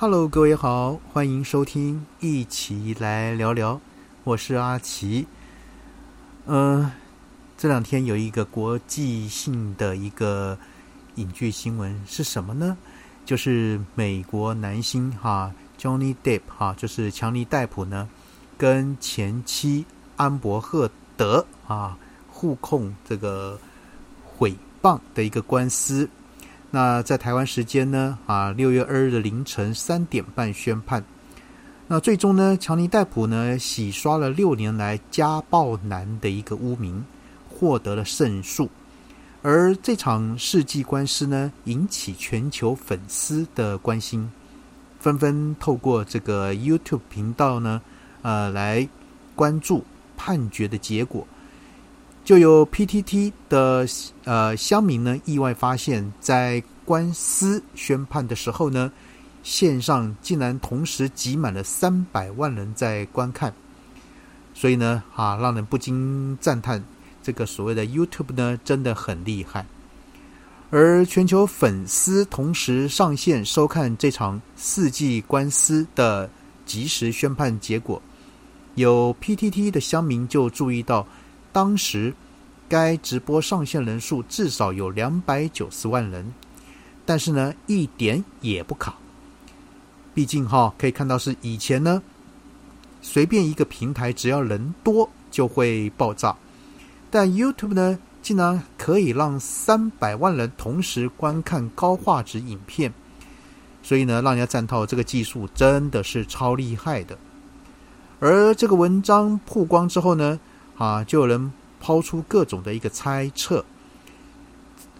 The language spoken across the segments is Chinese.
Hello，各位好，欢迎收听，一起来聊聊。我是阿奇。嗯，这两天有一个国际性的一个影剧新闻是什么呢？就是美国男星哈 Johnny Depp 哈，就是强尼戴普呢，跟前妻安伯赫德啊互控这个毁谤的一个官司。那在台湾时间呢啊，六月二日的凌晨三点半宣判。那最终呢，强尼戴普呢洗刷了六年来家暴男的一个污名，获得了胜诉。而这场世纪官司呢，引起全球粉丝的关心，纷纷透过这个 YouTube 频道呢，呃，来关注判决的结果。就有 PTT 的呃乡民呢，意外发现，在官司宣判的时候呢。线上竟然同时挤满了三百万人在观看，所以呢，啊，让人不禁赞叹这个所谓的 YouTube 呢，真的很厉害。而全球粉丝同时上线收看这场四季官司的即时宣判结果，有 PTT 的乡民就注意到，当时该直播上线人数至少有两百九十万人，但是呢，一点也不卡。毕竟哈，可以看到是以前呢，随便一个平台只要人多就会爆炸，但 YouTube 呢，竟然可以让三百万人同时观看高画质影片，所以呢，让人家赞叹这个技术真的是超厉害的。而这个文章曝光之后呢，啊，就有人抛出各种的一个猜测，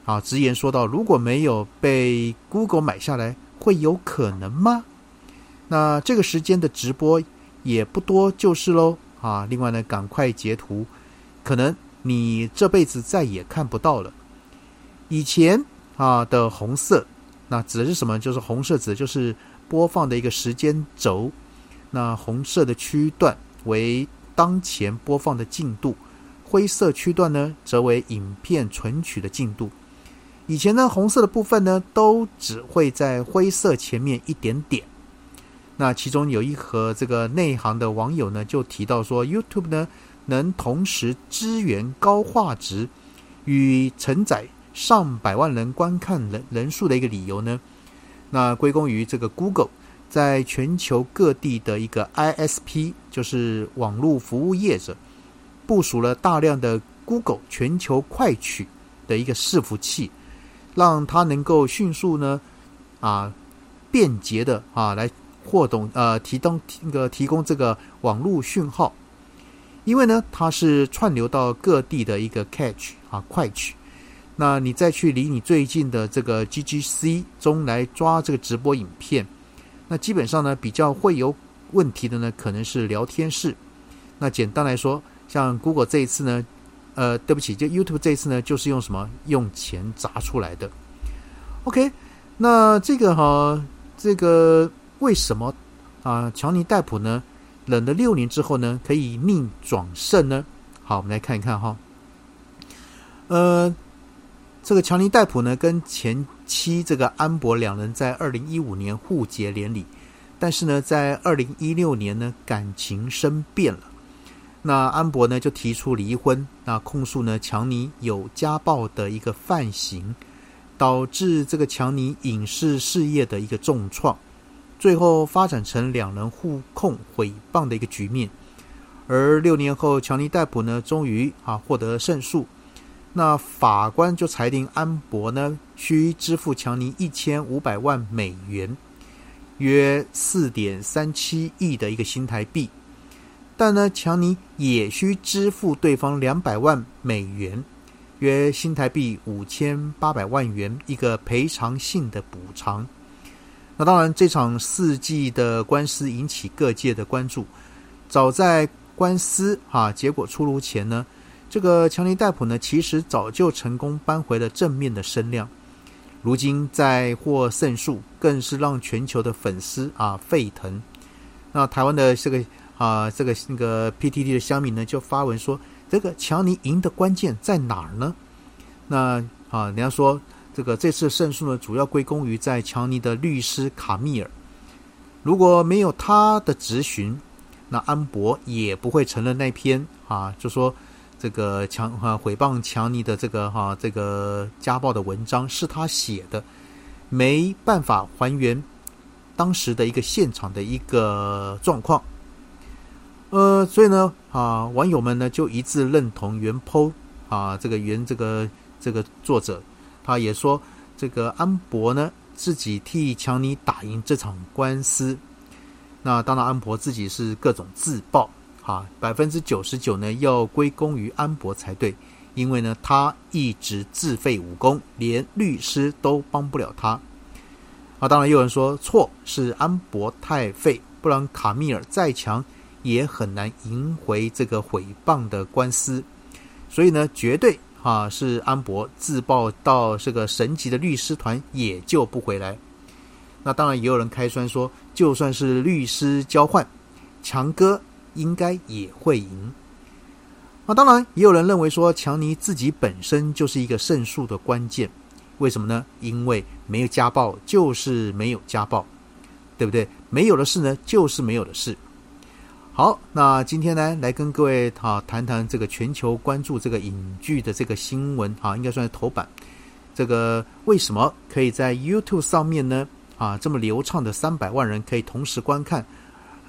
啊，直言说到，如果没有被 Google 买下来，会有可能吗？那这个时间的直播也不多，就是喽啊！另外呢，赶快截图，可能你这辈子再也看不到了。以前啊的红色，那指的是什么？就是红色指的就是播放的一个时间轴。那红色的区段为当前播放的进度，灰色区段呢则为影片存取的进度。以前呢，红色的部分呢都只会在灰色前面一点点。那其中有一和这个内行的网友呢，就提到说，YouTube 呢能同时支援高画质与承载上百万人观看人人数的一个理由呢，那归功于这个 Google 在全球各地的一个 ISP，就是网络服务业者，部署了大量的 Google 全球快取的一个伺服器，让它能够迅速呢啊便捷的啊来。获懂呃提供那个提供这个网络讯号，因为呢它是串流到各地的一个 catch 啊快取，那你再去离你最近的这个 GGC 中来抓这个直播影片，那基本上呢比较会有问题的呢可能是聊天室。那简单来说，像 Google 这一次呢，呃对不起，就 YouTube 这一次呢就是用什么用钱砸出来的。OK，那这个哈这个。为什么啊？乔尼戴普呢？忍了六年之后呢，可以逆转胜呢？好，我们来看一看哈。呃，这个乔尼戴普呢，跟前妻这个安博两人在二零一五年互结连理，但是呢，在二零一六年呢，感情生变了。那安博呢，就提出离婚，那控诉呢，强尼有家暴的一个犯行，导致这个强尼影视事业的一个重创。最后发展成两人互控毁谤的一个局面，而六年后，强尼戴普呢，终于啊获得胜诉。那法官就裁定安博呢，需支付强尼一千五百万美元，约四点三七亿的一个新台币。但呢，强尼也需支付对方两百万美元，约新台币五千八百万元一个赔偿性的补偿。那当然，这场世纪的官司引起各界的关注。早在官司啊结果出炉前呢，这个强尼戴普呢，其实早就成功扳回了正面的声量。如今再获胜诉，更是让全球的粉丝啊沸腾。那台湾的这个啊这个那个 PTT 的乡民呢，就发文说，这个强尼赢的关键在哪儿呢？那啊，人家说。这个这次胜诉呢，主要归功于在强尼的律师卡米尔。如果没有他的质询，那安博也不会承认那篇啊，就说这个强啊毁谤强尼的这个哈这个家暴的文章是他写的，没办法还原当时的一个现场的一个状况。呃，所以呢啊，网友们呢就一致认同原 po 啊这个原这个这个作者，他也说这个安博呢自己替强尼打赢这场官司。那当然，安博自己是各种自爆，啊，百分之九十九呢要归功于安博才对，因为呢他一直自废武功，连律师都帮不了他。啊，当然有人说错是安博太废，不然卡米尔再强也很难赢回这个毁谤的官司。所以呢，绝对啊是安博自爆到这个神级的律师团也救不回来。那当然也有人开酸说，就算是律师交换，强哥应该也会赢。那当然也有人认为说，强尼自己本身就是一个胜诉的关键。为什么呢？因为没有家暴就是没有家暴，对不对？没有的事呢，就是没有的事。好，那今天呢，来跟各位哈谈谈这个全球关注这个影剧的这个新闻哈，应该算是头版。这个为什么可以在 YouTube 上面呢？啊，这么流畅的三百万人可以同时观看，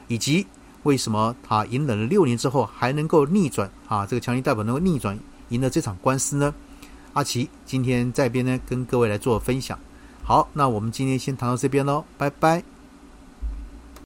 以及为什么他隐忍了六年之后还能够逆转啊？这个强力代表能够逆转赢得这场官司呢？阿奇今天在边呢，跟各位来做分享。好，那我们今天先谈到这边喽，拜拜。